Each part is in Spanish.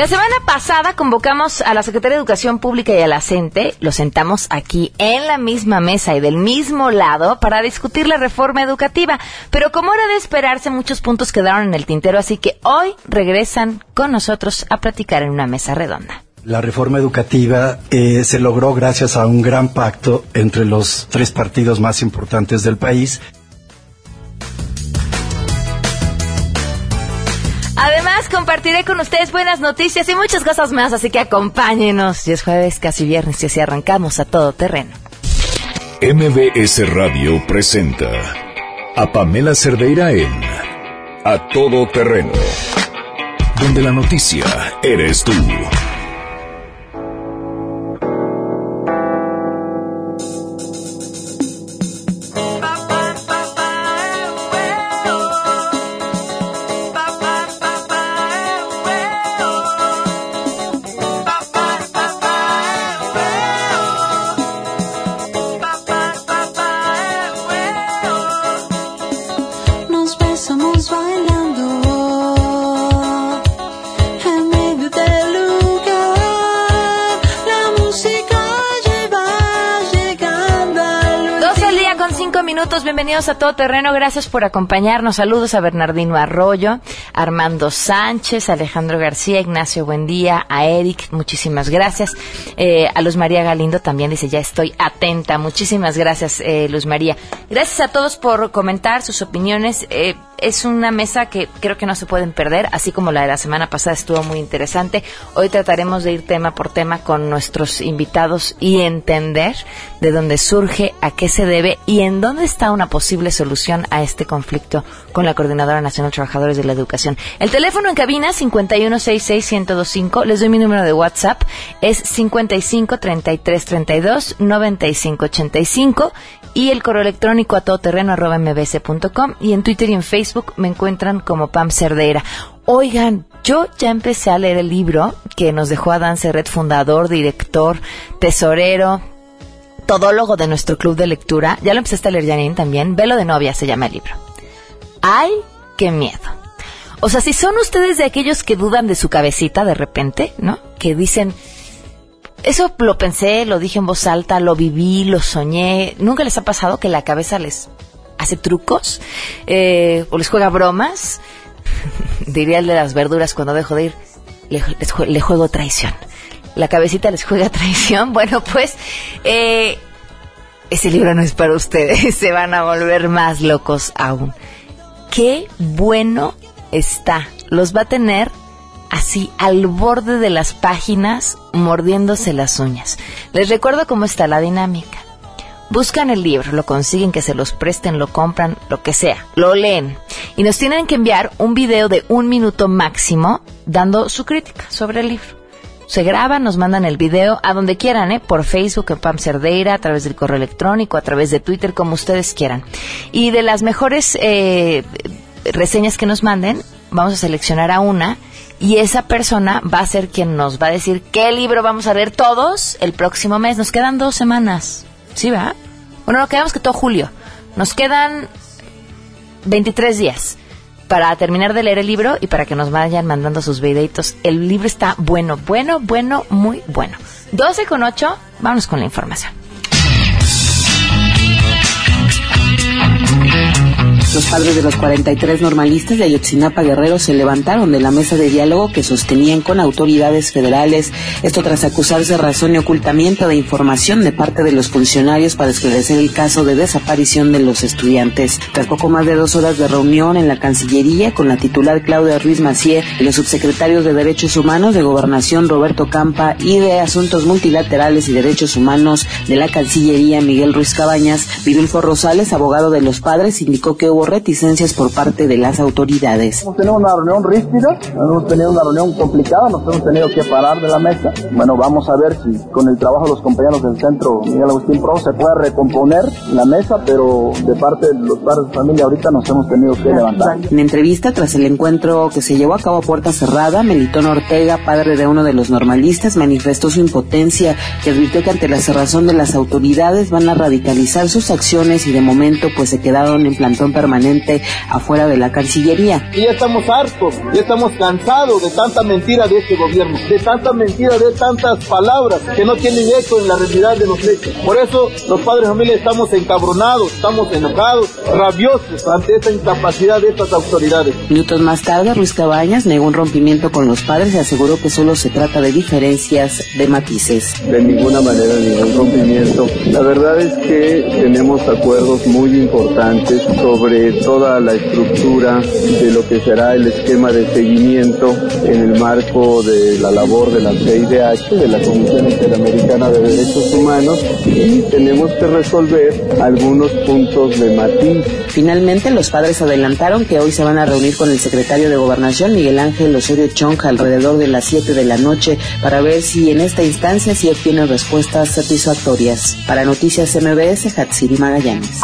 La semana pasada convocamos a la Secretaría de Educación Pública y a la CENTE, los sentamos aquí en la misma mesa y del mismo lado para discutir la reforma educativa, pero como era de esperarse muchos puntos quedaron en el tintero, así que hoy regresan con nosotros a platicar en una mesa redonda. La reforma educativa eh, se logró gracias a un gran pacto entre los tres partidos más importantes del país Además, compartiré con ustedes buenas noticias y muchas cosas más, así que acompáñenos. Y es jueves, casi viernes, y así arrancamos a todo terreno. MBS Radio presenta a Pamela Cerdeira en A Todo Terreno, donde la noticia eres tú. Bienvenidos a Todo Terreno, gracias por acompañarnos. Saludos a Bernardino Arroyo, Armando Sánchez, Alejandro García, Ignacio Buendía, a Eric, muchísimas gracias. Eh, a Luz María Galindo también dice, ya estoy atenta. Muchísimas gracias, eh, Luz María. Gracias a todos por comentar sus opiniones. Eh, es una mesa que creo que no se pueden perder, así como la de la semana pasada estuvo muy interesante. Hoy trataremos de ir tema por tema con nuestros invitados y entender de dónde surge, a qué se debe y en dónde está una posible solución a este conflicto con la Coordinadora Nacional de Trabajadores de la Educación. El teléfono en cabina 5166125, les doy mi número de WhatsApp, es 55 33 32 95 85 y el correo electrónico a todoterreno arroba mbc.com y en Twitter y en Facebook me encuentran como Pam Cerdeira. Oigan, yo ya empecé a leer el libro que nos dejó Adán Serret, fundador, director, tesorero, todólogo de nuestro club de lectura. Ya lo empezaste a leer, Janine, también. Velo de novia se llama el libro. ¡Ay, qué miedo! O sea, si son ustedes de aquellos que dudan de su cabecita de repente, ¿no? Que dicen, eso lo pensé, lo dije en voz alta, lo viví, lo soñé. ¿Nunca les ha pasado que la cabeza les hace trucos eh, o les juega bromas? Diría el de las verduras cuando dejo de ir, le, juego traición. La cabecita les juega traición. Bueno, pues eh, ese libro no es para ustedes, se van a volver más locos aún. Qué bueno está. Los va a tener así al borde de las páginas mordiéndose las uñas. Les recuerdo cómo está la dinámica. Buscan el libro, lo consiguen, que se los presten, lo compran, lo que sea, lo leen. Y nos tienen que enviar un video de un minuto máximo dando su crítica sobre el libro. Se graban, nos mandan el video a donde quieran, ¿eh? por Facebook, en Pam Cerdeira, a través del correo electrónico, a través de Twitter, como ustedes quieran. Y de las mejores eh, reseñas que nos manden, vamos a seleccionar a una y esa persona va a ser quien nos va a decir qué libro vamos a leer todos el próximo mes. Nos quedan dos semanas. ¿Sí va? Bueno, nos quedamos que todo julio. Nos quedan 23 días para terminar de leer el libro y para que nos vayan mandando sus videitos. El libro está bueno, bueno, bueno, muy bueno. 12 con 8, vamos con la información. Los padres de los 43 normalistas de Ayotzinapa Guerrero se levantaron de la mesa de diálogo que sostenían con autoridades federales, esto tras acusarse razón y ocultamiento de información de parte de los funcionarios para esclarecer el caso de desaparición de los estudiantes. Tras poco más de dos horas de reunión en la Cancillería con la titular Claudia Ruiz Macié y los subsecretarios de Derechos Humanos de Gobernación Roberto Campa y de Asuntos Multilaterales y Derechos Humanos de la Cancillería Miguel Ruiz Cabañas, Vidulfo Rosales, abogado de los padres, indicó que hubo reticencias por parte de las autoridades. Hemos tenido una reunión ríspida, hemos tenido una reunión complicada, nos hemos tenido que parar de la mesa. Bueno, vamos a ver si con el trabajo de los compañeros del centro Miguel Agustín Pro se puede recomponer la mesa, pero de parte de los padres de familia ahorita nos hemos tenido que levantar. En entrevista tras el encuentro que se llevó a cabo a puerta cerrada, Melitón Ortega, padre de uno de los normalistas, manifestó su impotencia y advirtió que ante la cerrazón de las autoridades van a radicalizar sus acciones y de momento pues se quedaron en plantón permanente permanente afuera de la Cancillería. Y ya estamos hartos, ya estamos cansados de tanta mentira de este gobierno, de tanta mentira, de tantas palabras que no tienen eco en la realidad de los hechos. Por eso los padres de familia estamos encabronados, estamos enojados, rabiosos ante esta incapacidad de estas autoridades. Minutos más tarde, Ruiz Cabañas negó un rompimiento con los padres y aseguró que solo se trata de diferencias de matices. De ninguna manera ningún rompimiento. La verdad es que tenemos acuerdos muy importantes sobre toda la estructura de lo que será el esquema de seguimiento en el marco de la labor de la CIDH, de la Comisión Interamericana de Derechos Humanos, y tenemos que resolver algunos puntos de matiz. Finalmente, los padres adelantaron que hoy se van a reunir con el secretario de Gobernación, Miguel Ángel Osorio Chong, alrededor de las 7 de la noche para ver si en esta instancia sí obtienen respuestas satisfactorias. Para Noticias MBS, Hatsiri Magallanes.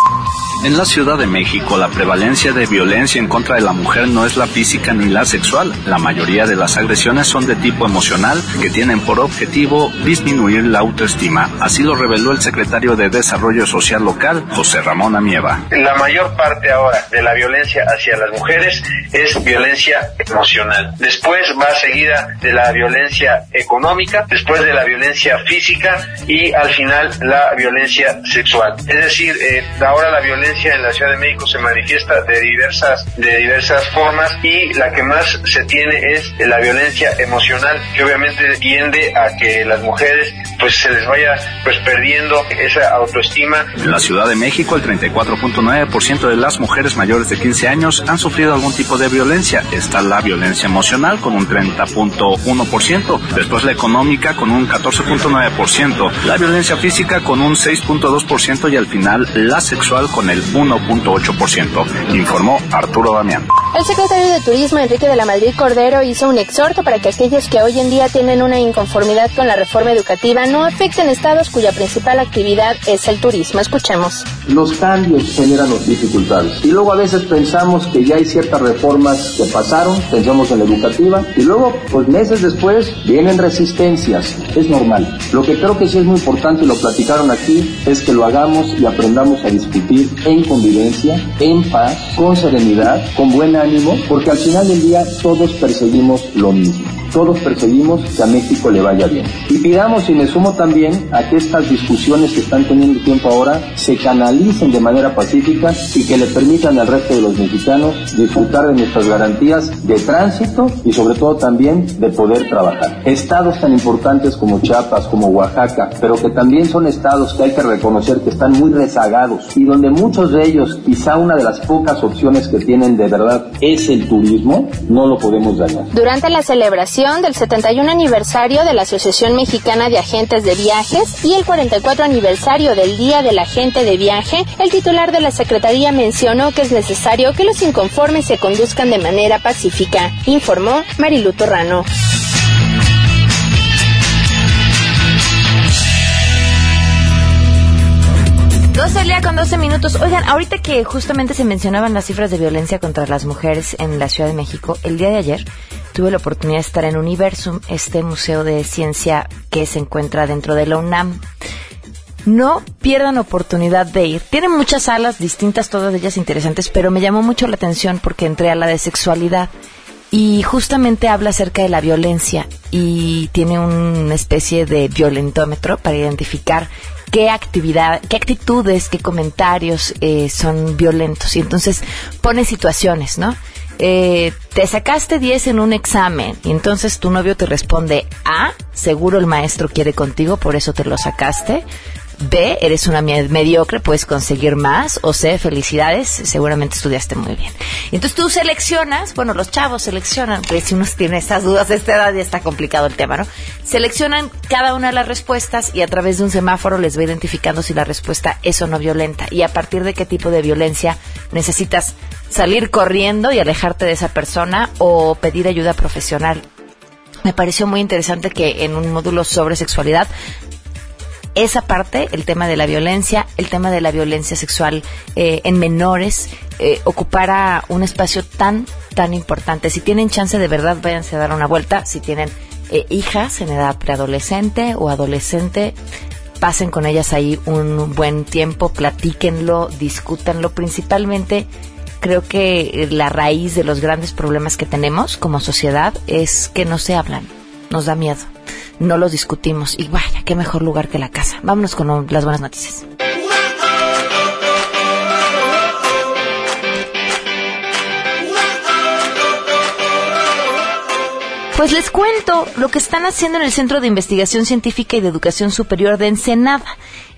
En la Ciudad de México, la prevalencia de violencia en contra de la mujer no es la física ni la sexual. La mayoría de las agresiones son de tipo emocional que tienen por objetivo disminuir la autoestima. Así lo reveló el secretario de Desarrollo Social Local, José Ramón Amieva. La mayor parte ahora de la violencia hacia las mujeres es violencia emocional. Después va seguida de la violencia económica, después de la violencia física y al final la violencia sexual. Es decir, eh, ahora la violencia en la Ciudad de México se manifiesta de diversas, de diversas formas y la que más se tiene es la violencia emocional que obviamente tiende a que las mujeres pues se les vaya pues perdiendo esa autoestima. En la Ciudad de México el 34.9% de las mujeres mayores de 15 años han sufrido algún tipo de violencia. Está la violencia emocional con un 30.1%, después la económica con un 14.9%, la violencia física con un 6.2% y al final la sexual con el 1.8%, informó Arturo Damián. El secretario de Turismo, Enrique de la Madrid Cordero, hizo un exhorto para que aquellos que hoy en día tienen una inconformidad con la reforma educativa no afecten estados cuya principal actividad es el turismo. Escuchemos. Los cambios generan dificultades. Y luego a veces pensamos que ya hay ciertas reformas que pasaron, pensamos en la educativa, y luego, pues meses después, vienen resistencias. Es normal. Lo que creo que sí es muy importante, y lo platicaron aquí, es que lo hagamos y aprendamos a discutir en convivencia, en paz, con serenidad, con buen ánimo, porque al final del día todos perseguimos lo mismo. Todos perseguimos que a México le vaya bien. Y pidamos, y me sumo también, a que estas discusiones que están teniendo tiempo ahora se canalicen de manera pacífica y que le permitan al resto de los mexicanos disfrutar de nuestras garantías de tránsito y sobre todo también de poder trabajar. Estados tan importantes como Chiapas, como Oaxaca, pero que también son estados que hay que reconocer que están muy rezagados y donde muchos de ellos, quizá una de las pocas opciones que tienen de verdad es el turismo, no lo podemos dañar. Durante la celebración del 71 aniversario de la Asociación Mexicana de Agentes de Viajes y el 44 aniversario del Día del Agente de Viaje, el titular de la Secretaría mencionó que es necesario que los inconformes se conduzcan de manera pacífica, informó Marilu Torrano. Al día con 12 minutos. Oigan, ahorita que justamente se mencionaban las cifras de violencia contra las mujeres en la Ciudad de México, el día de ayer tuve la oportunidad de estar en Universum, este museo de ciencia que se encuentra dentro de la UNAM. No pierdan oportunidad de ir. Tienen muchas salas distintas, todas ellas interesantes, pero me llamó mucho la atención porque entré a la de sexualidad y justamente habla acerca de la violencia y tiene una especie de violentómetro para identificar qué actividad, qué actitudes, qué comentarios eh, son violentos. Y entonces pone situaciones, ¿no? Eh, te sacaste 10 en un examen y entonces tu novio te responde A, seguro el maestro quiere contigo, por eso te lo sacaste. B, eres una mediocre, puedes conseguir más. O C, felicidades, seguramente estudiaste muy bien. Entonces tú seleccionas, bueno, los chavos seleccionan, porque si uno tiene estas dudas de esta edad ya está complicado el tema, ¿no? Seleccionan cada una de las respuestas y a través de un semáforo les va identificando si la respuesta es o no violenta y a partir de qué tipo de violencia necesitas salir corriendo y alejarte de esa persona o pedir ayuda profesional. Me pareció muy interesante que en un módulo sobre sexualidad esa parte, el tema de la violencia, el tema de la violencia sexual eh, en menores, eh, ocupara un espacio tan, tan importante. Si tienen chance de verdad, váyanse a dar una vuelta. Si tienen eh, hijas en edad preadolescente o adolescente, pasen con ellas ahí un buen tiempo, platíquenlo, discútanlo, principalmente creo que la raíz de los grandes problemas que tenemos como sociedad es que no se hablan, nos da miedo, no los discutimos y vaya, qué mejor lugar que la casa. Vámonos con las buenas noticias. Pues les cuento lo que están haciendo en el Centro de Investigación Científica y de Educación Superior de Ensenada.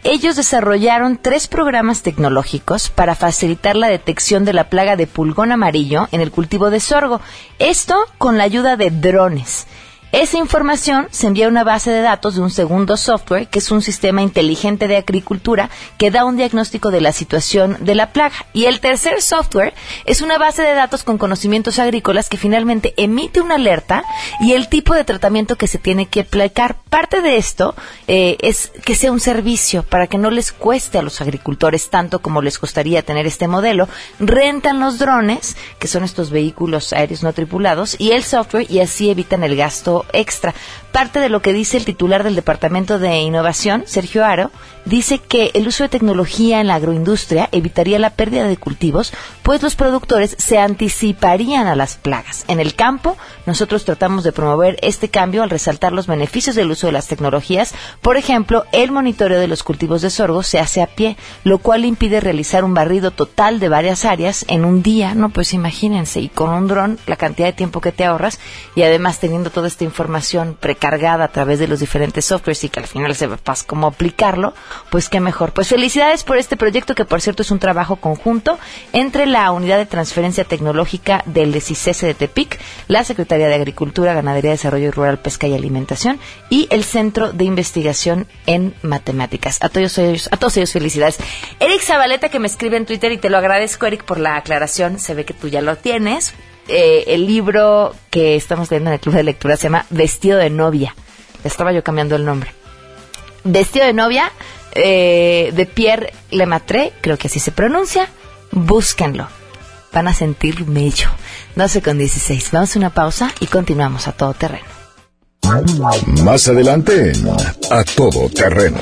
Ellos desarrollaron tres programas tecnológicos para facilitar la detección de la plaga de pulgón amarillo en el cultivo de sorgo. Esto con la ayuda de drones. Esa información se envía a una base de datos de un segundo software, que es un sistema inteligente de agricultura que da un diagnóstico de la situación de la plaga. Y el tercer software es una base de datos con conocimientos agrícolas que finalmente emite una alerta y el tipo de tratamiento que se tiene que aplicar. Parte de esto eh, es que sea un servicio para que no les cueste a los agricultores tanto como les costaría tener este modelo. Rentan los drones, que son estos vehículos aéreos no tripulados, y el software y así evitan el gasto extra. Parte de lo que dice el titular del Departamento de Innovación, Sergio Aro, dice que el uso de tecnología en la agroindustria evitaría la pérdida de cultivos, pues los productores se anticiparían a las plagas. En el campo, nosotros tratamos de promover este cambio al resaltar los beneficios del uso de las tecnologías. Por ejemplo, el monitoreo de los cultivos de sorgo se hace a pie, lo cual impide realizar un barrido total de varias áreas en un día, no pues imagínense, y con un dron la cantidad de tiempo que te ahorras y además teniendo toda esta información precargada a través de los diferentes softwares y que al final se sepas cómo aplicarlo, pues qué mejor. Pues felicidades por este proyecto que por cierto es un trabajo conjunto entre la Unidad de Transferencia Tecnológica del DECICESE de Tepic, la Secretaría de Agricultura, Ganadería, Desarrollo Rural, Pesca y Alimentación y el Centro de Investigación en Matemáticas. A todos ellos, a todos ellos felicidades. Eric Zabaleta que me escribe en Twitter y te lo agradezco Eric por la aclaración, se ve que tú ya lo tienes. Eh, el libro que estamos leyendo en el club de lectura se llama Vestido de novia. Estaba yo cambiando el nombre. Vestido de novia eh, de Pierre Lemaitre, creo que así se pronuncia. Búsquenlo. Van a sentir mello. 12 con 16. Vamos a una pausa y continuamos a todo terreno. Más adelante, a todo terreno.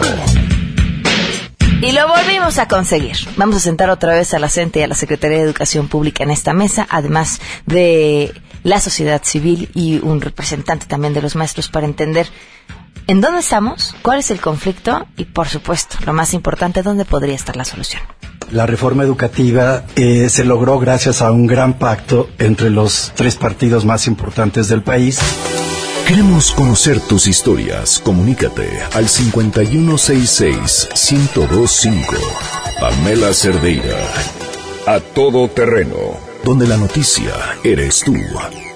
Y lo volvimos a conseguir. Vamos a sentar otra vez a la CENTE y a la Secretaría de Educación Pública en esta mesa, además de la sociedad civil y un representante también de los maestros para entender en dónde estamos, cuál es el conflicto y, por supuesto, lo más importante, dónde podría estar la solución. La reforma educativa eh, se logró gracias a un gran pacto entre los tres partidos más importantes del país. Queremos conocer tus historias. Comunícate al 5166-1025. Pamela Cerdeira. A todo terreno. Donde la noticia eres tú.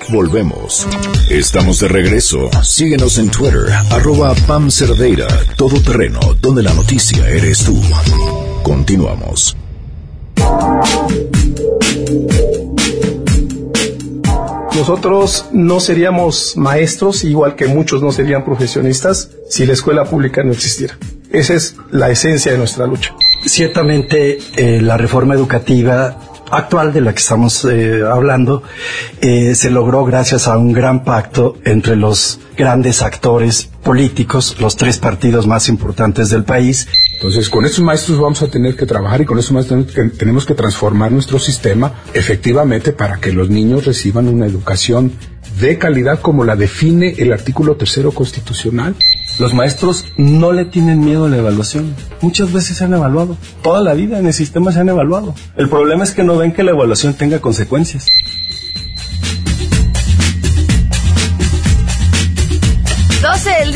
Volvemos. Estamos de regreso. Síguenos en Twitter, arroba Pam Cerdeira. Todo terreno, donde la noticia eres tú. Continuamos. Nosotros no seríamos maestros, igual que muchos no serían profesionistas, si la escuela pública no existiera. Esa es la esencia de nuestra lucha. Ciertamente, eh, la reforma educativa actual de la que estamos eh, hablando eh, se logró gracias a un gran pacto entre los grandes actores políticos, los tres partidos más importantes del país. Entonces, con estos maestros vamos a tener que trabajar y con estos maestros tenemos que transformar nuestro sistema efectivamente para que los niños reciban una educación de calidad como la define el artículo tercero constitucional. Los maestros no le tienen miedo a la evaluación. Muchas veces se han evaluado. Toda la vida en el sistema se han evaluado. El problema es que no ven que la evaluación tenga consecuencias.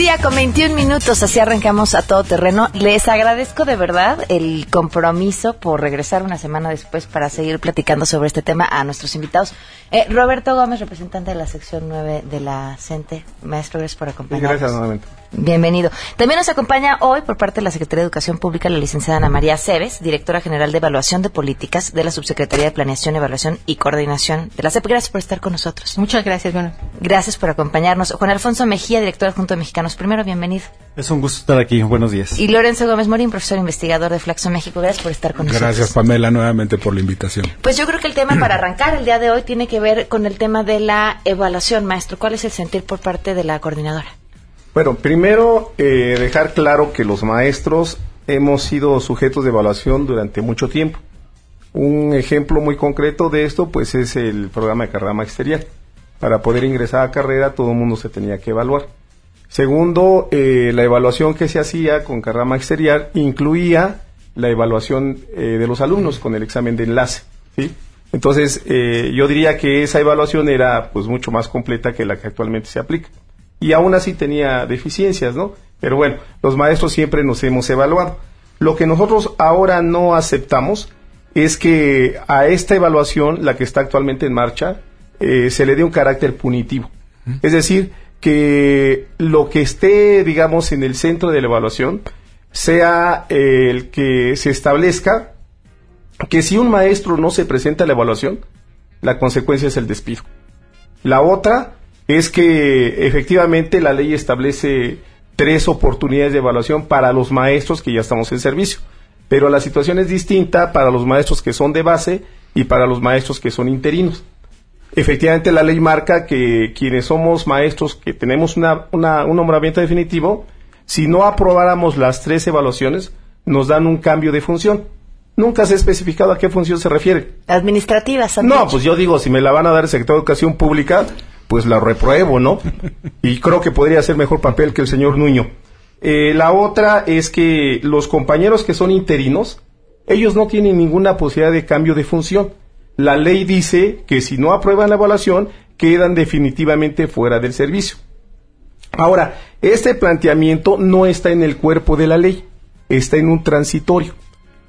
Día con 21 minutos, así arrancamos a todo terreno. Les agradezco de verdad el compromiso por regresar una semana después para seguir platicando sobre este tema a nuestros invitados. Eh, Roberto Gómez, representante de la sección 9 de la CENTE. Maestro, gracias por acompañarnos. Gracias nuevamente. Bienvenido. También nos acompaña hoy por parte de la Secretaría de Educación Pública la licenciada Ana María Cebes, directora general de Evaluación de Políticas de la Subsecretaría de Planeación, Evaluación y Coordinación de la CEP. Gracias por estar con nosotros. Muchas gracias, bueno. Gracias por acompañarnos. Juan Alfonso Mejía, director adjunto de Mexicanos Primero, bienvenido. Es un gusto estar aquí. Buenos días. Y Lorenzo Gómez Morín, profesor investigador de Flaxo México. Gracias por estar con nosotros. Gracias, Pamela, nuevamente por la invitación. Pues yo creo que el tema para arrancar el día de hoy tiene que ver con el tema de la evaluación, maestro. ¿Cuál es el sentir por parte de la coordinadora? Bueno, primero eh, dejar claro que los maestros hemos sido sujetos de evaluación durante mucho tiempo. Un ejemplo muy concreto de esto, pues, es el programa de carrera magisterial. Para poder ingresar a carrera, todo el mundo se tenía que evaluar. Segundo, eh, la evaluación que se hacía con carrera magisterial incluía la evaluación eh, de los alumnos con el examen de enlace. Entonces, eh, yo diría que esa evaluación era pues mucho más completa que la que actualmente se aplica. Y aún así tenía deficiencias, ¿no? Pero bueno, los maestros siempre nos hemos evaluado. Lo que nosotros ahora no aceptamos es que a esta evaluación, la que está actualmente en marcha, eh, se le dé un carácter punitivo. Es decir, que lo que esté, digamos, en el centro de la evaluación sea el que se establezca que si un maestro no se presenta a la evaluación, la consecuencia es el despido. La otra es que efectivamente la ley establece tres oportunidades de evaluación para los maestros que ya estamos en servicio, pero la situación es distinta para los maestros que son de base y para los maestros que son interinos. Efectivamente la ley marca que quienes somos maestros que tenemos una, un nombramiento definitivo, si no aprobáramos las tres evaluaciones, nos dan un cambio de función. Nunca se ha especificado a qué función se refiere. Administrativas. No, pues yo digo, si me la van a dar el sector de educación pública, pues la repruebo, ¿no? y creo que podría hacer mejor papel que el señor Nuño. Eh, la otra es que los compañeros que son interinos, ellos no tienen ninguna posibilidad de cambio de función. La ley dice que si no aprueban la evaluación, quedan definitivamente fuera del servicio. Ahora, este planteamiento no está en el cuerpo de la ley, está en un transitorio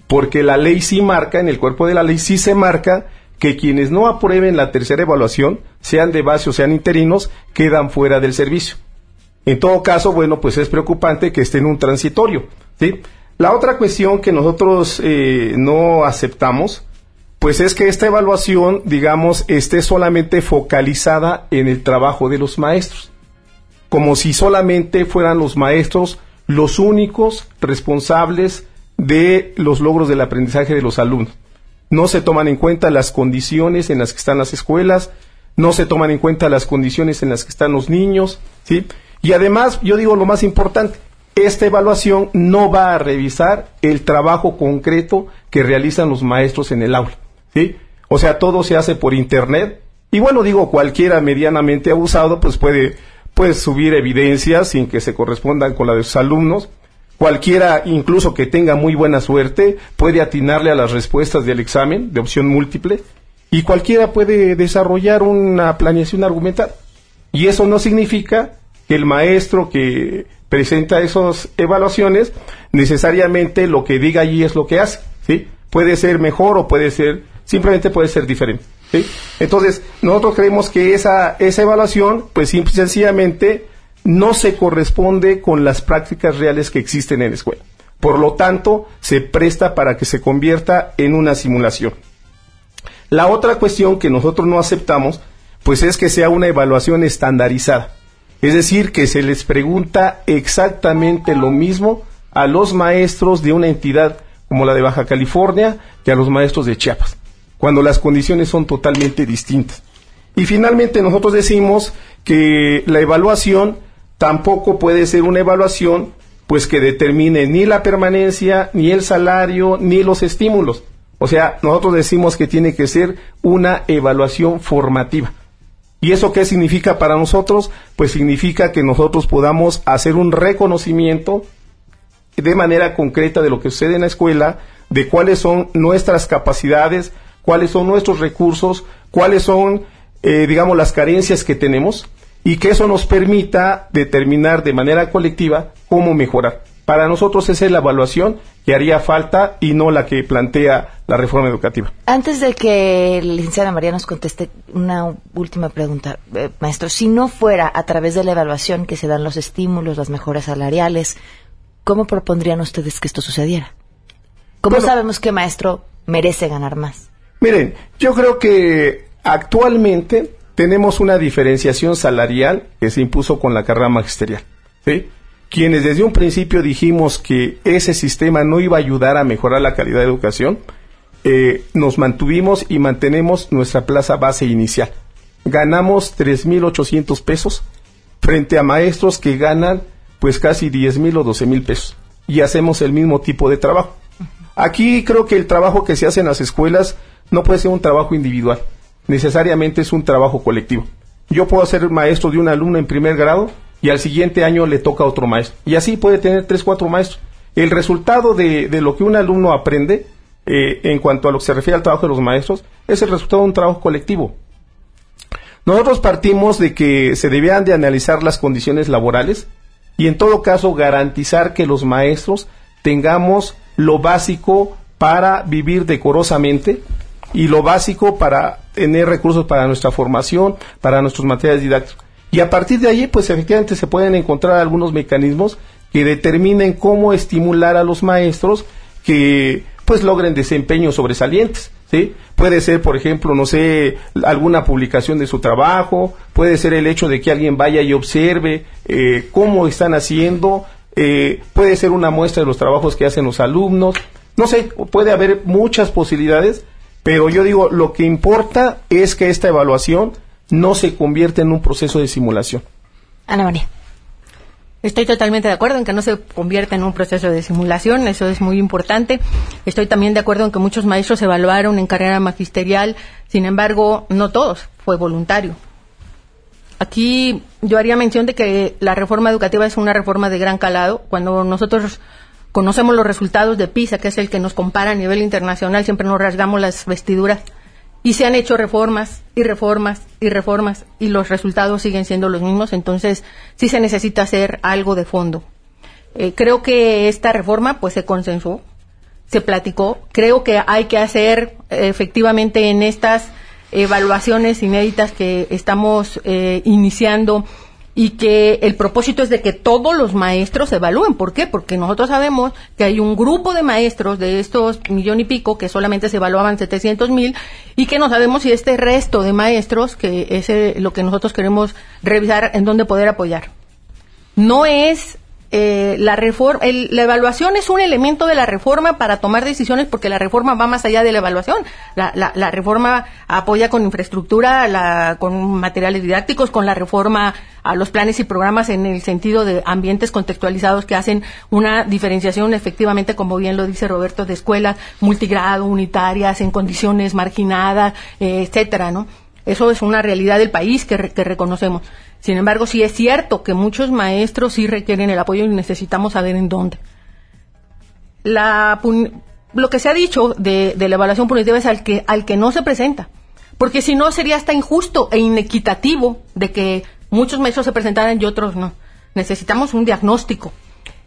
porque la ley sí marca, en el cuerpo de la ley sí se marca que quienes no aprueben la tercera evaluación, sean de base o sean interinos, quedan fuera del servicio. En todo caso, bueno, pues es preocupante que esté en un transitorio. La otra cuestión que nosotros eh, no aceptamos, pues es que esta evaluación, digamos, esté solamente focalizada en el trabajo de los maestros, como si solamente fueran los maestros los únicos responsables de los logros del aprendizaje de los alumnos. No se toman en cuenta las condiciones en las que están las escuelas, no se toman en cuenta las condiciones en las que están los niños, ¿sí? Y además, yo digo lo más importante, esta evaluación no va a revisar el trabajo concreto que realizan los maestros en el aula, ¿sí? O sea, todo se hace por internet y bueno, digo, cualquiera medianamente abusado pues puede, puede subir evidencias sin que se correspondan con la de sus alumnos, Cualquiera, incluso que tenga muy buena suerte, puede atinarle a las respuestas del examen de opción múltiple y cualquiera puede desarrollar una planeación argumental. Y eso no significa que el maestro que presenta esas evaluaciones necesariamente lo que diga allí es lo que hace, ¿sí? Puede ser mejor o puede ser, simplemente puede ser diferente, ¿sí? Entonces, nosotros creemos que esa, esa evaluación, pues simple sencillamente no se corresponde con las prácticas reales que existen en la escuela. Por lo tanto, se presta para que se convierta en una simulación. La otra cuestión que nosotros no aceptamos, pues es que sea una evaluación estandarizada. Es decir, que se les pregunta exactamente lo mismo a los maestros de una entidad como la de Baja California que a los maestros de Chiapas, cuando las condiciones son totalmente distintas. Y finalmente nosotros decimos que la evaluación tampoco puede ser una evaluación pues que determine ni la permanencia, ni el salario, ni los estímulos. O sea, nosotros decimos que tiene que ser una evaluación formativa. ¿Y eso qué significa para nosotros? Pues significa que nosotros podamos hacer un reconocimiento de manera concreta de lo que sucede en la escuela, de cuáles son nuestras capacidades, cuáles son nuestros recursos, cuáles son, eh, digamos, las carencias que tenemos y que eso nos permita determinar de manera colectiva cómo mejorar. Para nosotros esa es la evaluación que haría falta y no la que plantea la reforma educativa. Antes de que la licenciada María nos conteste una última pregunta, eh, maestro, si no fuera a través de la evaluación que se dan los estímulos, las mejoras salariales, ¿cómo propondrían ustedes que esto sucediera? ¿Cómo sabemos que maestro merece ganar más? Miren, yo creo que actualmente tenemos una diferenciación salarial que se impuso con la carrera magisterial. ¿sí? Quienes desde un principio dijimos que ese sistema no iba a ayudar a mejorar la calidad de educación, eh, nos mantuvimos y mantenemos nuestra plaza base inicial. Ganamos 3.800 pesos frente a maestros que ganan pues casi 10.000 o 12.000 pesos y hacemos el mismo tipo de trabajo. Aquí creo que el trabajo que se hace en las escuelas no puede ser un trabajo individual, necesariamente es un trabajo colectivo. Yo puedo ser maestro de un alumno en primer grado y al siguiente año le toca a otro maestro. Y así puede tener tres, cuatro maestros. El resultado de, de lo que un alumno aprende eh, en cuanto a lo que se refiere al trabajo de los maestros es el resultado de un trabajo colectivo. Nosotros partimos de que se debían de analizar las condiciones laborales y en todo caso garantizar que los maestros tengamos lo básico para vivir decorosamente y lo básico para tener recursos para nuestra formación, para nuestros materiales didácticos. Y a partir de allí, pues efectivamente se pueden encontrar algunos mecanismos que determinen cómo estimular a los maestros que pues logren desempeños sobresalientes. ¿sí? Puede ser, por ejemplo, no sé, alguna publicación de su trabajo, puede ser el hecho de que alguien vaya y observe eh, cómo están haciendo, eh, puede ser una muestra de los trabajos que hacen los alumnos, no sé, puede haber muchas posibilidades, pero yo digo, lo que importa es que esta evaluación no se convierta en un proceso de simulación. Ana María. Estoy totalmente de acuerdo en que no se convierta en un proceso de simulación, eso es muy importante. Estoy también de acuerdo en que muchos maestros evaluaron en carrera magisterial, sin embargo, no todos, fue voluntario. Aquí yo haría mención de que la reforma educativa es una reforma de gran calado. Cuando nosotros conocemos los resultados de PISA, que es el que nos compara a nivel internacional, siempre nos rasgamos las vestiduras y se han hecho reformas y reformas y reformas y los resultados siguen siendo los mismos, entonces sí se necesita hacer algo de fondo. Eh, creo que esta reforma pues se consensuó, se platicó, creo que hay que hacer efectivamente en estas evaluaciones inéditas que estamos eh, iniciando y que el propósito es de que todos los maestros evalúen. ¿Por qué? Porque nosotros sabemos que hay un grupo de maestros de estos millón y pico que solamente se evaluaban 700 mil y que no sabemos si este resto de maestros, que es lo que nosotros queremos revisar, en dónde poder apoyar. No es eh, la reforma, la evaluación es un elemento de la reforma para tomar decisiones porque la reforma va más allá de la evaluación. La, la, reforma apoya con infraestructura, la, con materiales didácticos, con la reforma a los planes y programas en el sentido de ambientes contextualizados que hacen una diferenciación efectivamente, como bien lo dice Roberto, de escuelas multigrado, unitarias, en condiciones marginadas, eh, etcétera, ¿no? Eso es una realidad del país que, reconocemos. Sin embargo, sí es cierto que muchos maestros sí requieren el apoyo y necesitamos saber en dónde. lo que se ha dicho de, la evaluación punitiva es al que, al que no se presenta. Porque si no, sería hasta injusto e inequitativo de que muchos maestros se presentaran y otros no. Necesitamos un diagnóstico.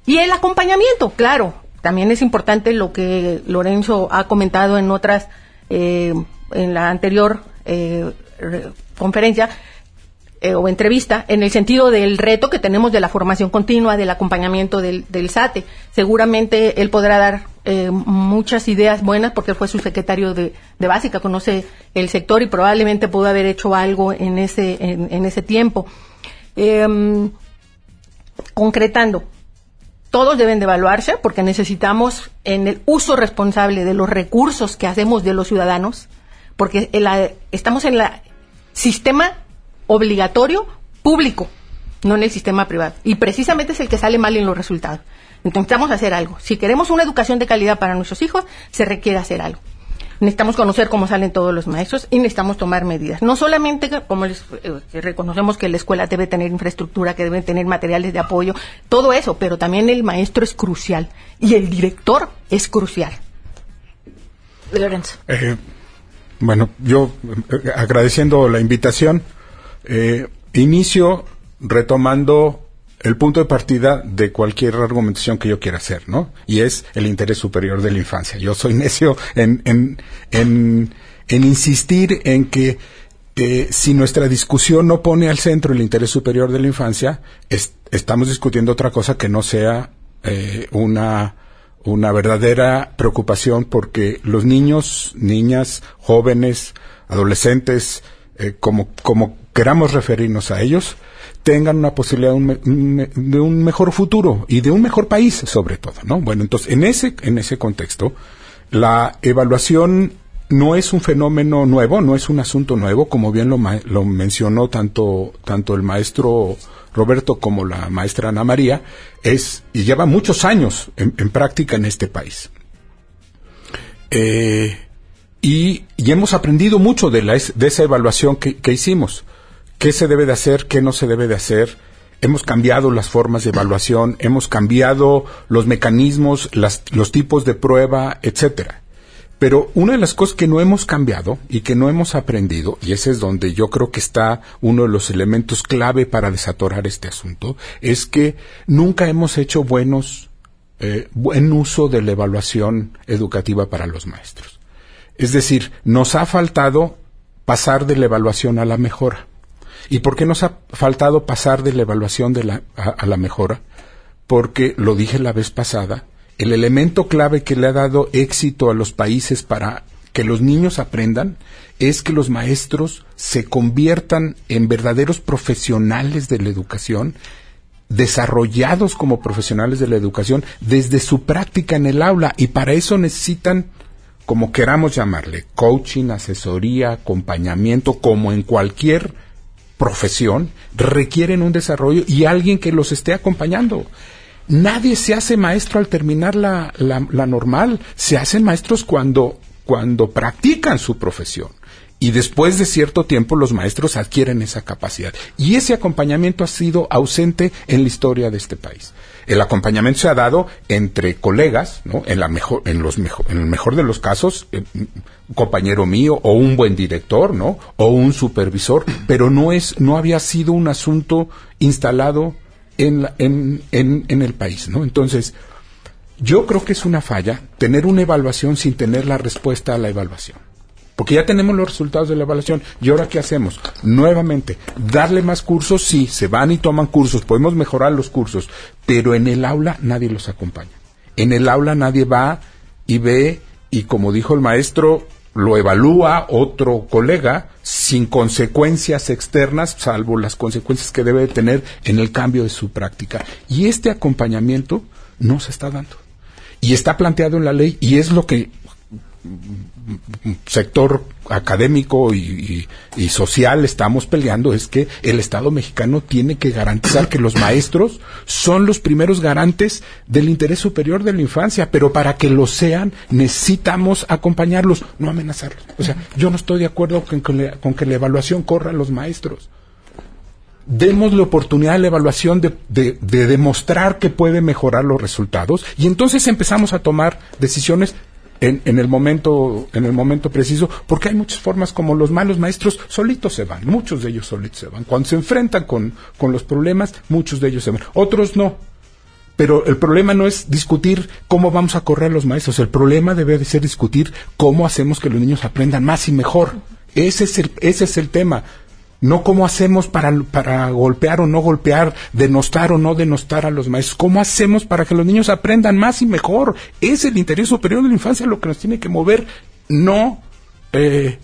Y el acompañamiento, claro. También es importante lo que Lorenzo ha comentado en otras, eh, en la anterior eh, conferencia, eh, o entrevista en el sentido del reto que tenemos de la formación continua, del acompañamiento del, SATE. Seguramente él podrá dar eh, muchas ideas buenas porque fue su secretario de, básica, conoce el sector y probablemente pudo haber hecho algo en ese, en, ese tiempo. Em, concretando, todos deben de evaluarse porque necesitamos en el uso responsable de los recursos que hacemos de los ciudadanos, porque estamos en el sistema obligatorio público, no en el sistema privado. Y precisamente es el que sale mal en los resultados. Entonces necesitamos hacer algo. Si queremos una educación de calidad para nuestros hijos, se requiere hacer algo. Necesitamos conocer cómo salen todos los maestros y necesitamos tomar medidas. No solamente como les, eh, reconocemos que la escuela debe tener infraestructura, que debe tener materiales de apoyo, todo eso, pero también el maestro es crucial y el director es crucial. Lorenzo. Eh, bueno, yo eh, agradeciendo la invitación, eh, inicio retomando el punto de partida de cualquier argumentación que yo quiera hacer, ¿no? Y es el interés superior de la infancia. Yo soy necio en, en, en, insistir en que eh, si nuestra discusión no pone al centro el interés superior de la infancia, estamos discutiendo otra cosa que no sea eh, una, una verdadera preocupación porque los niños, niñas, jóvenes, adolescentes, eh, como, como queramos referirnos a ellos, tengan una posibilidad de un, mejor futuro y de un mejor país, sobre todo, ¿no? Bueno, entonces, en ese, en ese contexto, la evaluación no es un fenómeno nuevo, no es un asunto nuevo, como bien lo, lo mencionó tanto, tanto el maestro Roberto como la maestra Ana María, es, y lleva muchos años en práctica en este país. Eh, y, hemos aprendido mucho de, la, de esa evaluación que, que, hicimos. ¿Qué se debe de hacer? ¿Qué no se debe de hacer? Hemos cambiado las formas de evaluación, hemos cambiado los mecanismos, las, los tipos de prueba, etcétera. Pero una de las cosas que no hemos cambiado y que no hemos aprendido, y ese es donde yo creo que está uno de los elementos clave para desatorar este asunto, es que nunca hemos hecho buenos, eh, buen uso de la evaluación educativa para los maestros. Es decir, nos ha faltado pasar de la evaluación a la mejora. ¿Y por qué nos ha faltado pasar de la evaluación de la, a, a la mejora? Porque, lo dije la vez pasada, el elemento clave que le ha dado éxito a los países para que los niños aprendan es que los maestros se conviertan en verdaderos profesionales de la educación, desarrollados como profesionales de la educación desde su práctica en el aula y para eso necesitan, como queramos llamarle, coaching, asesoría, acompañamiento, como en cualquier profesión, requieren un desarrollo y alguien que los esté acompañando. Nadie se hace maestro al terminar la, la, normal, se hacen maestros cuando, cuando practican su profesión. Y después de cierto tiempo los maestros adquieren esa capacidad. Y ese acompañamiento ha sido ausente en la historia de este país. El acompañamiento se ha dado entre colegas, ¿no? En, la mejor, en, los mejor, en el mejor de los casos, eh, un compañero mío o un buen director, ¿no? O un supervisor, pero no es, no había sido un asunto instalado en, la, en, en, en el país, ¿no? Entonces, yo creo que es una falla tener una evaluación sin tener la respuesta a la evaluación. Porque ya tenemos los resultados de la evaluación. ¿Y ahora qué hacemos? Nuevamente, darle más cursos, sí, se van y toman cursos, podemos mejorar los cursos, pero en el aula nadie los acompaña. En el aula nadie va y ve y como dijo el maestro, lo evalúa otro colega sin consecuencias externas, salvo las consecuencias que debe tener en el cambio de su práctica. Y este acompañamiento no se está dando. Y está planteado en la ley y es lo que sector académico y, social estamos peleando es que el Estado mexicano tiene que garantizar que los maestros son los primeros garantes del interés superior de la infancia, pero para que lo sean necesitamos acompañarlos, no amenazarlos. O sea, yo no estoy de acuerdo con que, con que la evaluación corra a los maestros. Demos la oportunidad a la evaluación de, de demostrar que puede mejorar los resultados y entonces empezamos a tomar decisiones en, en, el momento en el momento preciso porque hay muchas formas como los malos maestros solitos se van muchos de ellos solitos se van. Cuando se enfrentan con, con los problemas muchos de ellos se van. Otros no. Pero el problema no es discutir cómo vamos a correr los maestros el problema debe de ser discutir cómo hacemos que los niños aprendan más y mejor. Ese es el, ese es el tema no cómo hacemos para, para golpear o no golpear, denostar o no denostar a los maestros. ¿Cómo hacemos para que los niños aprendan más y mejor? Es el interés superior de la infancia lo que nos tiene que mover, no eh,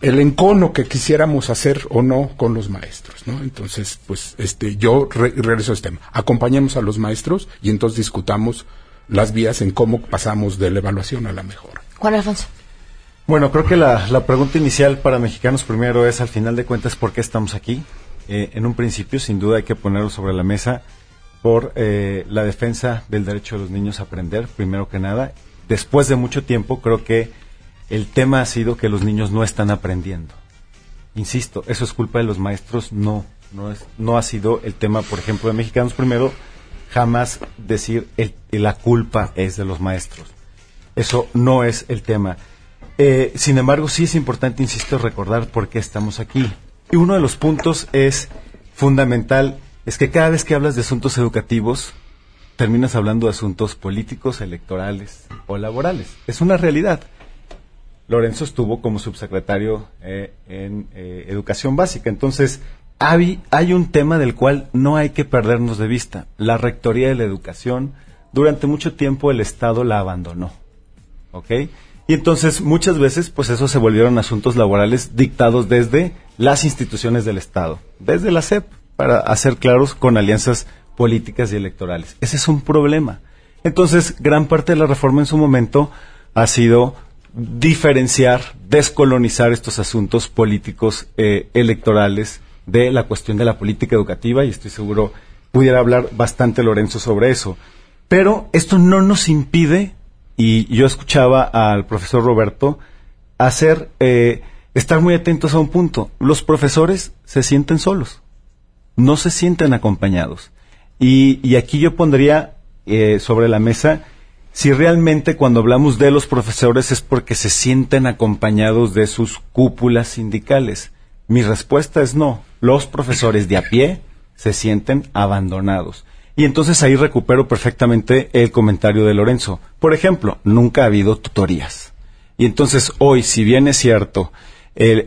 el encono que quisiéramos hacer o no con los maestros, ¿no? Entonces, pues, este, yo re regreso a este tema. Acompañemos a los maestros y entonces discutamos las vías en cómo pasamos de la evaluación a la mejora. Juan Alfonso. Bueno, creo que la, la, pregunta inicial para mexicanos primero es, al final de cuentas, ¿por qué estamos aquí? Eh, en un principio, sin duda, hay que ponerlo sobre la mesa por eh, la defensa del derecho de los niños a aprender, primero que nada. Después de mucho tiempo, creo que el tema ha sido que los niños no están aprendiendo. Insisto, eso es culpa de los maestros, no, no, es, no ha sido el tema, por ejemplo, de mexicanos primero, jamás decir el, la culpa es de los maestros. Eso no es el tema. Eh, sin embargo, sí es importante, insisto, recordar por qué estamos aquí. Y uno de los puntos es fundamental, es que cada vez que hablas de asuntos educativos, terminas hablando de asuntos políticos, electorales o laborales. Es una realidad. Lorenzo estuvo como subsecretario eh, en eh, educación básica. Entonces, hay, hay un tema del cual no hay que perdernos de vista. La rectoría de la educación, durante mucho tiempo el Estado la abandonó. ¿Ok? Y entonces muchas veces pues eso se volvieron asuntos laborales dictados desde las instituciones del Estado, desde la SEP, para hacer claros con alianzas políticas y electorales. Ese es un problema. Entonces, gran parte de la reforma en su momento ha sido diferenciar, descolonizar estos asuntos políticos eh, electorales de la cuestión de la política educativa y estoy seguro pudiera hablar bastante Lorenzo sobre eso. Pero esto no nos impide y yo escuchaba al profesor Roberto hacer, eh, estar muy atentos a un punto. Los profesores se sienten solos, no se sienten acompañados. Y, y aquí yo pondría eh, sobre la mesa si realmente cuando hablamos de los profesores es porque se sienten acompañados de sus cúpulas sindicales. Mi respuesta es no. Los profesores de a pie se sienten abandonados. Y entonces ahí recupero perfectamente el comentario de Lorenzo. Por ejemplo, nunca ha habido tutorías. Y entonces hoy, si bien es cierto,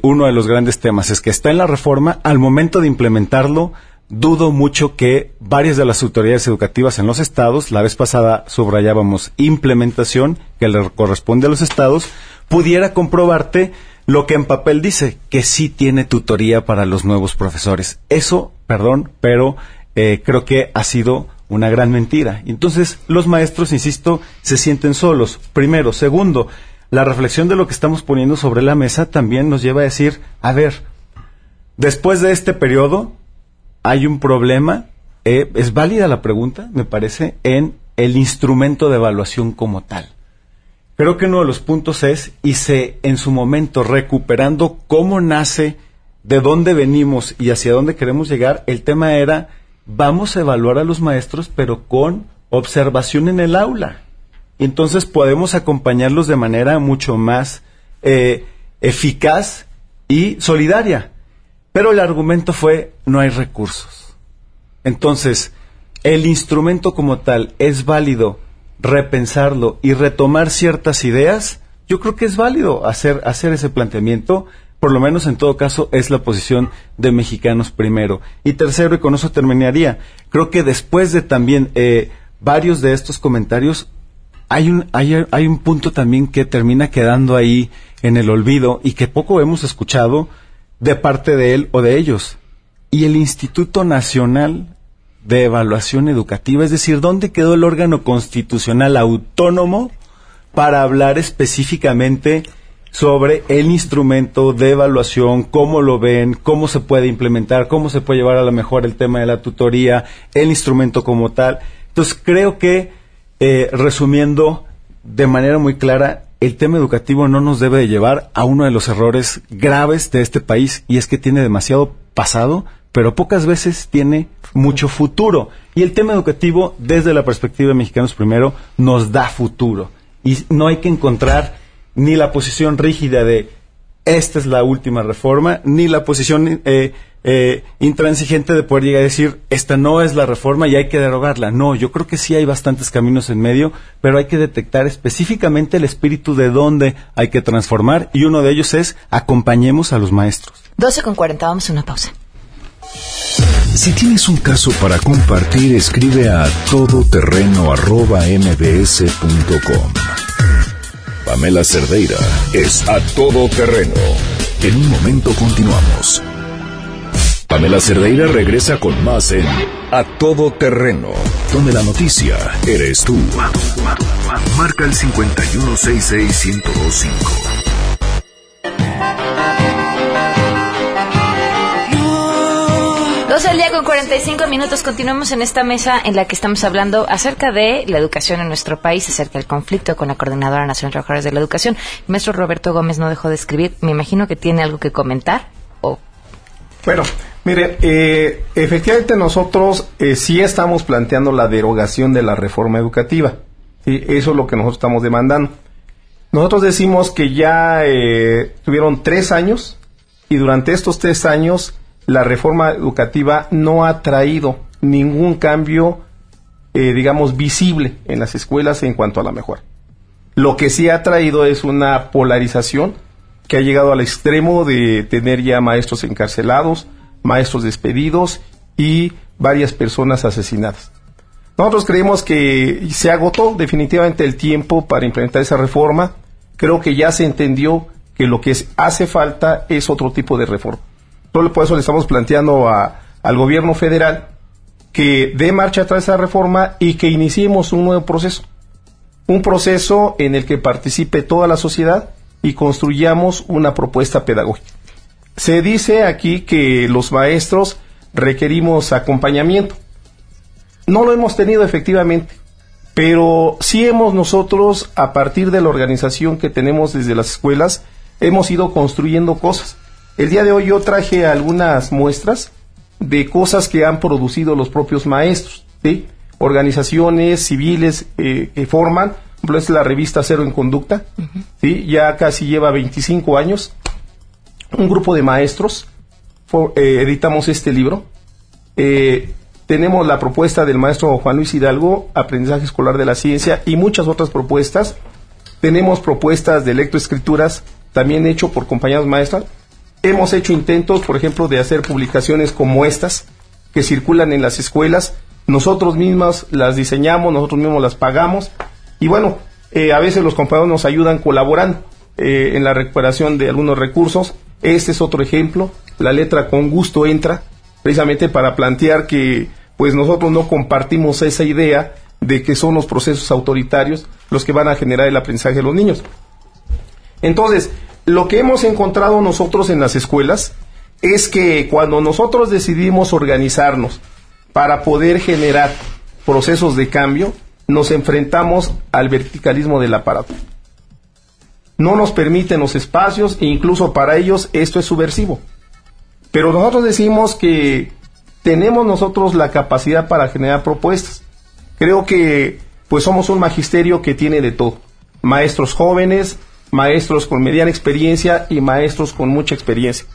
uno de los grandes temas es que está en la reforma, al momento de implementarlo, dudo mucho que varias de las autoridades educativas en los estados, la vez pasada subrayábamos implementación que le corresponde a los estados, pudiera comprobarte lo que en papel dice, que sí tiene tutoría para los nuevos profesores. Eso, perdón, pero eh, creo que ha sido una gran mentira. Entonces, los maestros, insisto, se sienten solos. Primero. Segundo, la reflexión de lo que estamos poniendo sobre la mesa también nos lleva a decir, a ver, después de este periodo, hay un problema, eh, es válida la pregunta, me parece, en el instrumento de evaluación como tal. Creo que uno de los puntos es, y se en su momento recuperando cómo nace, de dónde venimos y hacia dónde queremos llegar, el tema era, vamos a evaluar a los maestros, pero con observación en el aula. Entonces podemos acompañarlos de manera mucho más eh, eficaz y solidaria. Pero el argumento fue, no hay recursos. Entonces, el instrumento como tal es válido repensarlo y retomar ciertas ideas. Yo creo que es válido hacer, hacer ese planteamiento. Por lo menos en todo caso es la posición de mexicanos primero. Y tercero, y con eso terminaría, creo que después de también eh, varios de estos comentarios, hay un, hay, hay un punto también que termina quedando ahí en el olvido y que poco hemos escuchado de parte de él o de ellos. Y el Instituto Nacional de Evaluación Educativa, es decir, ¿dónde quedó el órgano constitucional autónomo para hablar específicamente sobre el instrumento de evaluación, cómo lo ven, cómo se puede implementar, cómo se puede llevar a lo mejor el tema de la tutoría, el instrumento como tal? Entonces, creo que, eh, resumiendo de manera muy clara, el tema educativo no nos debe de llevar a uno de los errores graves de este país y es que tiene demasiado pasado, pero pocas veces tiene mucho futuro. Y el tema educativo, desde la perspectiva de Mexicanos Primero, nos da futuro. Y no hay que encontrar ni la posición rígida de esta es la última reforma, ni la posición eh, eh, intransigente de poder llegar a decir, esta no es la reforma y hay que derogarla. No, yo creo que sí hay bastantes caminos en medio, pero hay que detectar específicamente el espíritu de dónde hay que transformar y uno de ellos es acompañemos a los maestros. 12 con 40, vamos a una pausa. Si tienes un caso para compartir, escribe a todoterreno.mbs.com. Pamela Cerdeira es a todoterreno. En un momento continuamos. Pamela Cerdeira regresa con más en A Todo Terreno, donde la noticia eres tú. Marca el 5166125. Al día con 45 minutos. Continuamos en esta mesa en la que estamos hablando acerca de la educación en nuestro país, acerca del conflicto con la Coordinadora Nacional de Trabajadores de la Educación. Maestro Roberto Gómez no dejó de escribir. Me imagino que tiene algo que comentar. ¿O bueno, mire, eh, efectivamente nosotros eh, sí estamos planteando la derogación de la reforma educativa. Eso es lo que nosotros estamos demandando. Nosotros decimos que ya eh, tuvieron tres años y durante estos tres años la reforma educativa no ha traído ningún cambio, digamos, visible en las escuelas en cuanto a la mejora. Lo que sí ha traído es una polarización que ha llegado al extremo de tener ya maestros encarcelados, maestros despedidos y varias personas asesinadas. Nosotros creemos que se agotó definitivamente el tiempo para implementar esa reforma. Creo que ya se entendió que lo que hace falta es otro tipo de reforma. Por eso le estamos planteando al gobierno federal que dé marcha atrás esa reforma y que iniciemos un nuevo proceso. Un proceso en el que participe toda la sociedad y construyamos una propuesta pedagógica. Se dice aquí que los maestros requerimos acompañamiento. No lo hemos tenido efectivamente, Pero sí hemos nosotros, a partir de la organización que tenemos desde las escuelas, hemos ido construyendo cosas. El día de hoy yo traje algunas muestras de cosas que han producido los propios maestros, ¿sí? organizaciones civiles eh, que forman, por ejemplo, es la revista Cero en Conducta, ¿sí? ya casi lleva 25 años, un grupo de maestros, eh, editamos este libro, eh, tenemos la propuesta del maestro Juan Luis Hidalgo, Aprendizaje Escolar de la Ciencia y muchas otras propuestas. Tenemos propuestas de lectoescrituras también hecho por compañeros maestras. Hemos hecho intentos, por ejemplo, de hacer publicaciones como estas que circulan en las escuelas. Nosotros mismos las diseñamos, nosotros mismos las pagamos. Y bueno, eh, a veces los compañeros nos ayudan colaborando eh, en la recuperación de algunos recursos. Este es otro ejemplo. La letra con gusto entra precisamente para plantear que pues nosotros no compartimos esa idea de que son los procesos autoritarios los que van a generar el aprendizaje de los niños. Entonces, lo que hemos encontrado nosotros en las escuelas es que cuando nosotros decidimos organizarnos para poder generar procesos de cambio, nos enfrentamos al verticalismo del aparato. No nos permiten los espacios e incluso para ellos esto es subversivo. Pero nosotros decimos que tenemos nosotros la capacidad para generar propuestas. Creo que pues somos un magisterio que tiene de todo. Maestros jóvenes, maestros con mediana experiencia y maestros con mucha experiencia.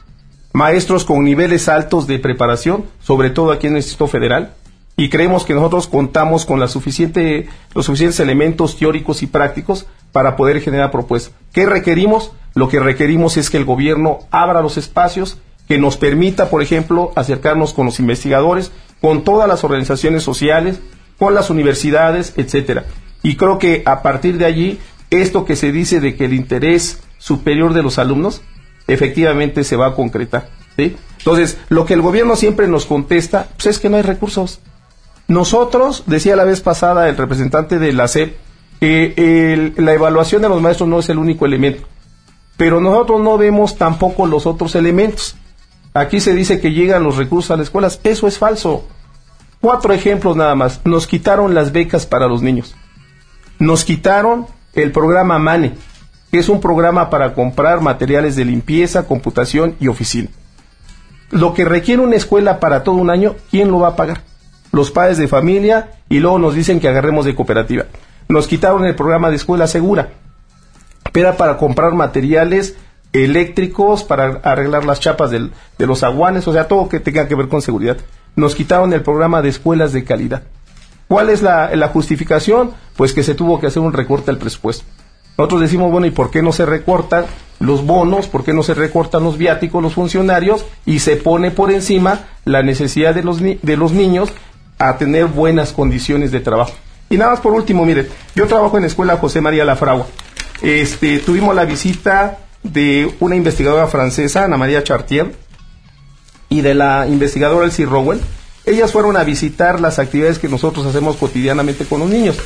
Maestros con niveles altos de preparación, sobre todo aquí en el Instituto Federal, y creemos que nosotros contamos con la suficiente, los suficientes elementos teóricos y prácticos para poder generar propuestas. ¿Qué requerimos? Lo que requerimos es que el gobierno abra los espacios que nos permita, por ejemplo, acercarnos con los investigadores, con todas las organizaciones sociales, con las universidades, etcétera. Y creo que a partir de allí, esto que se dice de que el interés superior de los alumnos, efectivamente se va a concretar. Entonces, lo que el gobierno siempre nos contesta, pues es que no hay recursos. Nosotros, decía la vez pasada el representante de la SEP, que la evaluación de los maestros no es el único elemento, pero nosotros no vemos tampoco los otros elementos. Aquí se dice que llegan los recursos a las escuelas. Eso es falso. Cuatro ejemplos nada más. Nos quitaron las becas para los niños. Nos quitaron el programa MANE, que es un programa para comprar materiales de limpieza, computación y oficina. Lo que requiere una escuela para todo un año, ¿quién lo va a pagar? Los padres de familia y luego nos dicen que agarremos de cooperativa. Nos quitaron el programa de escuela segura. Era para comprar materiales eléctricos para arreglar las chapas de los aguanes, o sea, todo que tenga que ver con seguridad. Nos quitaron el programa de escuelas de calidad. ¿Cuál es la, justificación? Pues que se tuvo que hacer un recorte al presupuesto. Nosotros decimos, bueno, ¿y por qué no se recortan los bonos? ¿Por qué no se recortan los viáticos, los funcionarios? Y se pone por encima la necesidad de los, de los niños a tener buenas condiciones de trabajo. Y nada más por último, mire, yo trabajo en la escuela José María Lafragua. Este, tuvimos la visita de una investigadora francesa, Ana María Chartier, y de la investigadora Elsie Rowell. Ellas fueron a visitar las actividades que nosotros hacemos cotidianamente con los niños.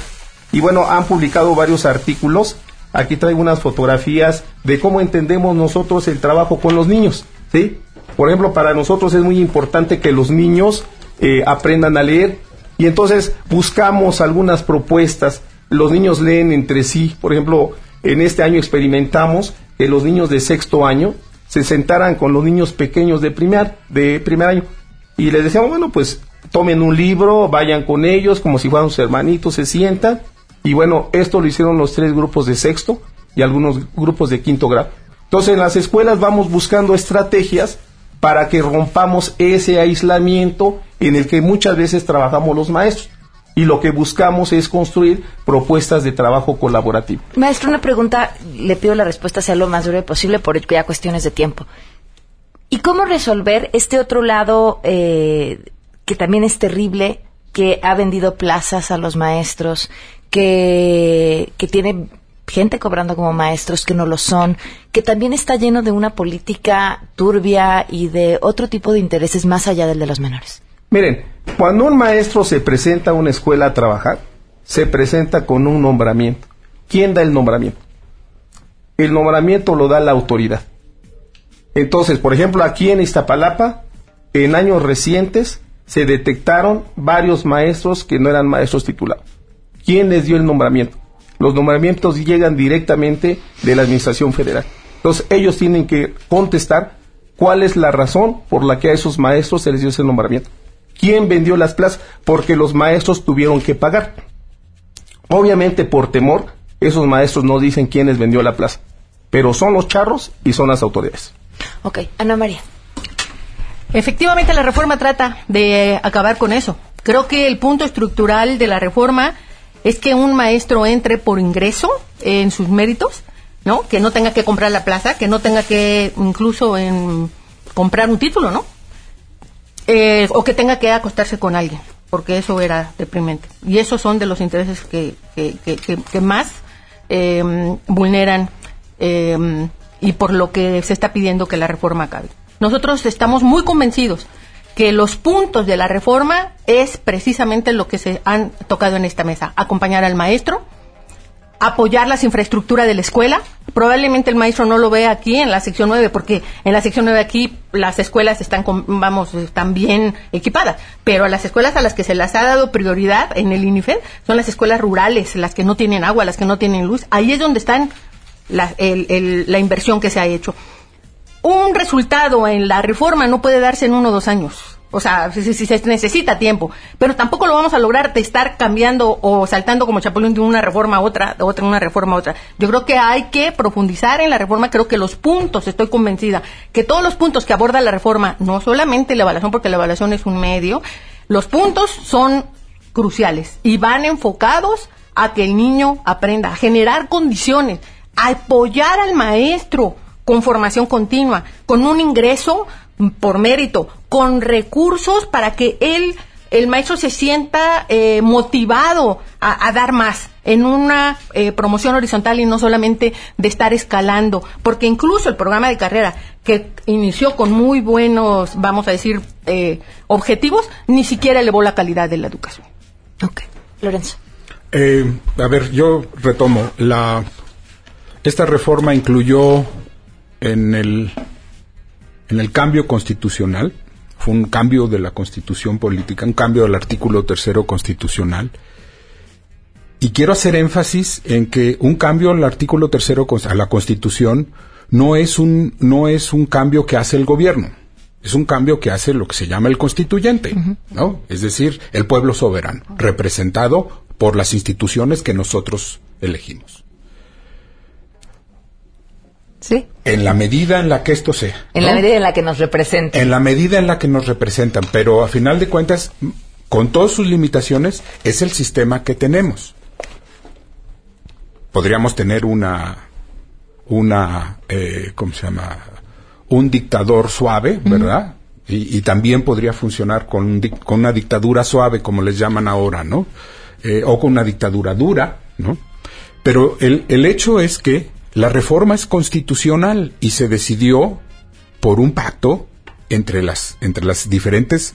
Y bueno, han publicado varios artículos. Aquí traigo unas fotografías de cómo entendemos nosotros el trabajo con los niños. ¿sí? Por ejemplo, para nosotros es muy importante que los niños eh, aprendan a leer. Y entonces buscamos algunas propuestas. Los niños leen entre sí. Por ejemplo, en este año experimentamos que los niños de sexto año se sentaran con los niños pequeños de primer, de primer año. Y les decíamos, bueno, pues tomen un libro, vayan con ellos como si fueran sus hermanitos, se sientan. Y bueno, esto lo hicieron los tres grupos de sexto y algunos grupos de quinto grado. Entonces en las escuelas vamos buscando estrategias para que rompamos ese aislamiento en el que muchas veces trabajamos los maestros y lo que buscamos es construir propuestas de trabajo colaborativo. Maestro, una pregunta, le pido la respuesta sea lo más breve posible por ya cuestiones de tiempo. ¿Y cómo resolver este otro lado eh, que también es terrible, que ha vendido plazas a los maestros, que, que tiene gente cobrando como maestros que no lo son, que también está lleno de una política turbia y de otro tipo de intereses más allá del de los menores? Miren, cuando un maestro se presenta a una escuela a trabajar, se presenta con un nombramiento. ¿Quién da el nombramiento? El nombramiento lo da la autoridad. Entonces, por ejemplo, aquí en Iztapalapa, en años recientes, se detectaron varios maestros que no eran maestros titulados. ¿quién les dio el nombramiento? Los nombramientos llegan directamente de la Administración Federal. Entonces, ellos tienen que contestar cuál es la razón por la que a esos maestros se les dio ese nombramiento. ¿Quién vendió las plazas? Porque los maestros tuvieron que pagar. Obviamente, por temor, esos maestros no dicen quién les vendió la plaza, pero son los charros y son las autoridades. Ok, Ana María. Efectivamente, la reforma trata de acabar con eso. Creo que el punto estructural de la reforma es que un maestro entre por ingreso en sus méritos, ¿no? Que no tenga que comprar la plaza, que no tenga que incluso en comprar un título, ¿no? Eh, o que tenga que acostarse con alguien, porque eso era deprimente. Y esos son de los intereses que, que, que, que más eh, vulneran eh, y por lo que se está pidiendo que la reforma acabe. Nosotros estamos muy convencidos que los puntos de la reforma es precisamente lo que se han tocado en esta mesa. Acompañar al maestro, apoyar las infraestructuras de la escuela. Probablemente el maestro no lo vea aquí en la sección 9, porque en la sección 9 aquí las escuelas están, vamos, están bien equipadas, pero a las escuelas a las que se las ha dado prioridad en el INIFED son las escuelas rurales, las que no tienen agua, las que no tienen luz. Ahí es donde están la, la inversión que se ha hecho un resultado en la reforma no puede darse en uno o dos años. O sea, si, se necesita tiempo. Pero tampoco lo vamos a lograr de estar cambiando o saltando como chapulín de una reforma a otra, de otra una reforma a otra. Yo creo que hay que profundizar en la reforma. Creo que los puntos, estoy convencida, que todos los puntos que aborda la reforma, no solamente la evaluación, porque la evaluación es un medio, los puntos son cruciales y van enfocados a que el niño aprenda, a generar condiciones, apoyar al maestro con formación continua, con un ingreso por mérito, con recursos para que él, el maestro se sienta eh, motivado a, dar más en una eh, promoción horizontal y no solamente de estar escalando, porque incluso el programa de carrera que inició con muy buenos, vamos a decir, eh, objetivos, ni siquiera elevó la calidad de la educación. Ok, Lorenzo. a ver, yo retomo. La, esta reforma incluyó en el, en el cambio constitucional, fue un cambio de la constitución política, un cambio del artículo tercero constitucional. Y quiero hacer énfasis en que un cambio al artículo tercero a la constitución no es un, no es un cambio que hace el gobierno. Es un cambio que hace lo que se llama el constituyente, ¿no? Es decir, el pueblo soberano, representado por las instituciones que nosotros elegimos. Sí. En la medida en la que esto sea. En la medida en la que nos representan. En la medida en la que nos representan. Pero a final de cuentas, con todas sus limitaciones, es el sistema que tenemos. Podríamos tener una, una, eh, ¿cómo se llama? Un dictador suave, ¿verdad? y, también podría funcionar con, con, una dictadura suave, como les llaman ahora, ¿no? Eh, o con una dictadura dura, ¿no? Pero el, el hecho es que la reforma es constitucional y se decidió por un pacto entre las, entre las diferentes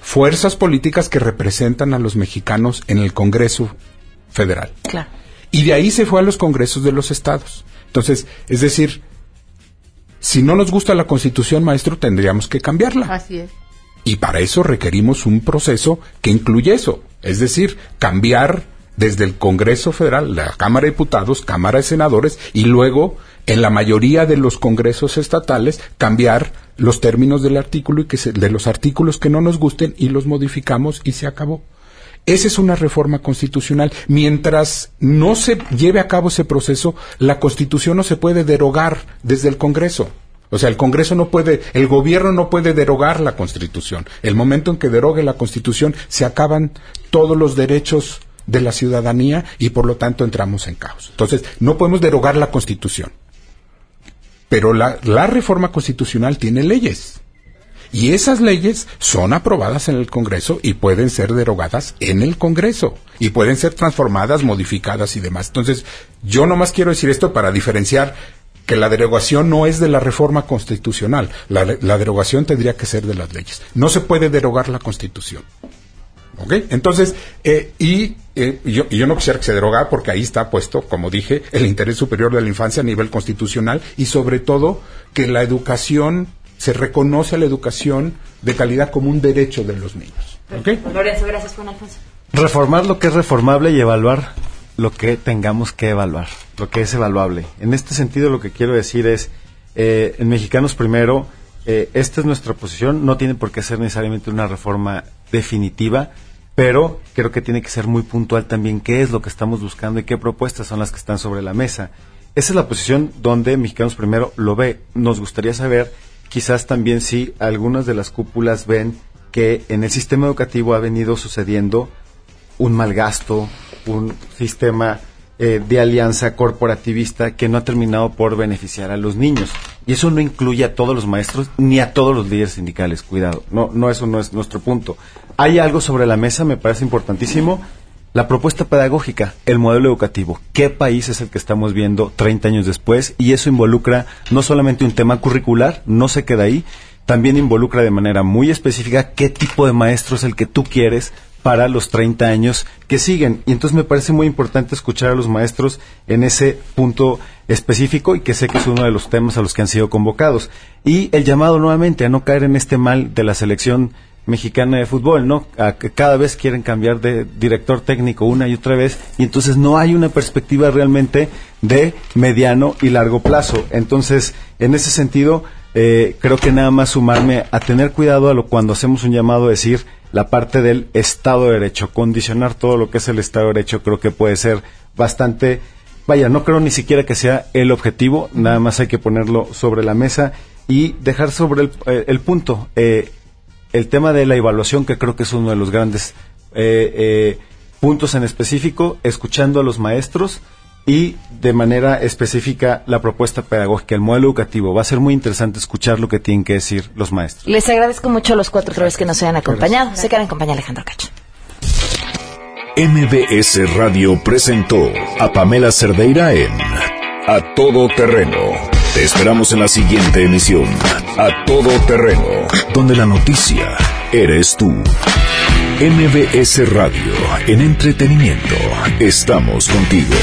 fuerzas políticas que representan a los mexicanos en el Congreso Federal. Y de ahí se fue a los congresos de los estados. Entonces, es decir, si no nos gusta la constitución, maestro, tendríamos que cambiarla. Así es. Y para eso requerimos un proceso que incluye eso. Es decir, cambiar desde el Congreso Federal, la Cámara de Diputados, Cámara de Senadores y luego en la mayoría de los congresos estatales cambiar los términos del artículo y que de los artículos que no nos gusten y los modificamos y se acabó. Esa es una reforma constitucional. Mientras no se lleve a cabo ese proceso, la Constitución no se puede derogar desde el Congreso. O sea, el Congreso no puede, el gobierno no puede derogar la Constitución. El momento en que derogue la Constitución, se acaban todos los derechos de la ciudadanía y por lo tanto entramos en caos. Entonces, no podemos derogar la Constitución. Pero la, la reforma constitucional tiene leyes. Y esas leyes son aprobadas en el Congreso y pueden ser derogadas en el Congreso. Y pueden ser transformadas, modificadas y demás. Entonces, yo nomás quiero decir esto para diferenciar que la derogación no es de la reforma constitucional. La, la derogación tendría que ser de las leyes. No se puede derogar la Constitución. Entonces, eh, y, eh, yo, yo, no quisiera que se derogara porque ahí está puesto, como dije, el interés superior de la infancia a nivel constitucional y sobre todo que la educación, se reconoce a la educación de calidad como un derecho de los niños. Lorenzo, gracias Juan Alfonso. reformar lo que es reformable y evaluar lo que tengamos que evaluar, lo que es evaluable. En este sentido, lo que quiero decir es, eh, en Mexicanos Primero, eh, esta es nuestra posición, no tiene por qué ser necesariamente una reforma definitiva, pero creo que tiene que ser muy puntual también qué es lo que estamos buscando y qué propuestas son las que están sobre la mesa. Esa es la posición donde Mexicanos Primero lo ve. Nos gustaría saber, quizás también si algunas de las cúpulas ven que en el sistema educativo ha venido sucediendo un mal gasto, un sistema eh, de alianza corporativista que no ha terminado por beneficiar a los niños. Y eso no incluye a todos los maestros ni a todos los líderes sindicales, cuidado. No, no, eso no es nuestro punto. Hay algo sobre la mesa, me parece importantísimo. La propuesta pedagógica, el modelo educativo. ¿Qué país es el que estamos viendo 30 años después? Y eso involucra no solamente un tema curricular, no se queda ahí, también involucra de manera muy específica qué tipo de maestro es el que tú quieres para los 30 años que siguen. Y entonces me parece muy importante escuchar a los maestros en ese punto específico y que sé que es uno de los temas a los que han sido convocados. Y el llamado nuevamente a no caer en este mal de la selección mexicana de fútbol, ¿no? A que cada vez quieren cambiar de director técnico una y otra vez y entonces no hay una perspectiva realmente de mediano y largo plazo. Entonces, en ese sentido, eh, creo que nada más sumarme a tener cuidado a lo cuando hacemos un llamado a decir la parte del Estado de Derecho, condicionar todo lo que es el Estado de Derecho, creo que puede ser bastante, vaya, no creo ni siquiera que sea el objetivo, nada más hay que ponerlo sobre la mesa y dejar sobre el, eh, punto eh, el tema de la evaluación, que creo que es uno de los grandes puntos en específico, escuchando a los maestros, y de manera específica la propuesta pedagógica, el modelo educativo. Va a ser muy interesante escuchar lo que tienen que decir los maestros. Les agradezco mucho a los cuatro otra vez que nos hayan acompañado. Se quedan en compañía Alejandro Cacho. MBS Radio presentó a Pamela Cerdeira en A Todo Terreno. Te esperamos en la siguiente emisión, A Todo Terreno, donde la noticia eres tú. MBS Radio, en entretenimiento, estamos contigo.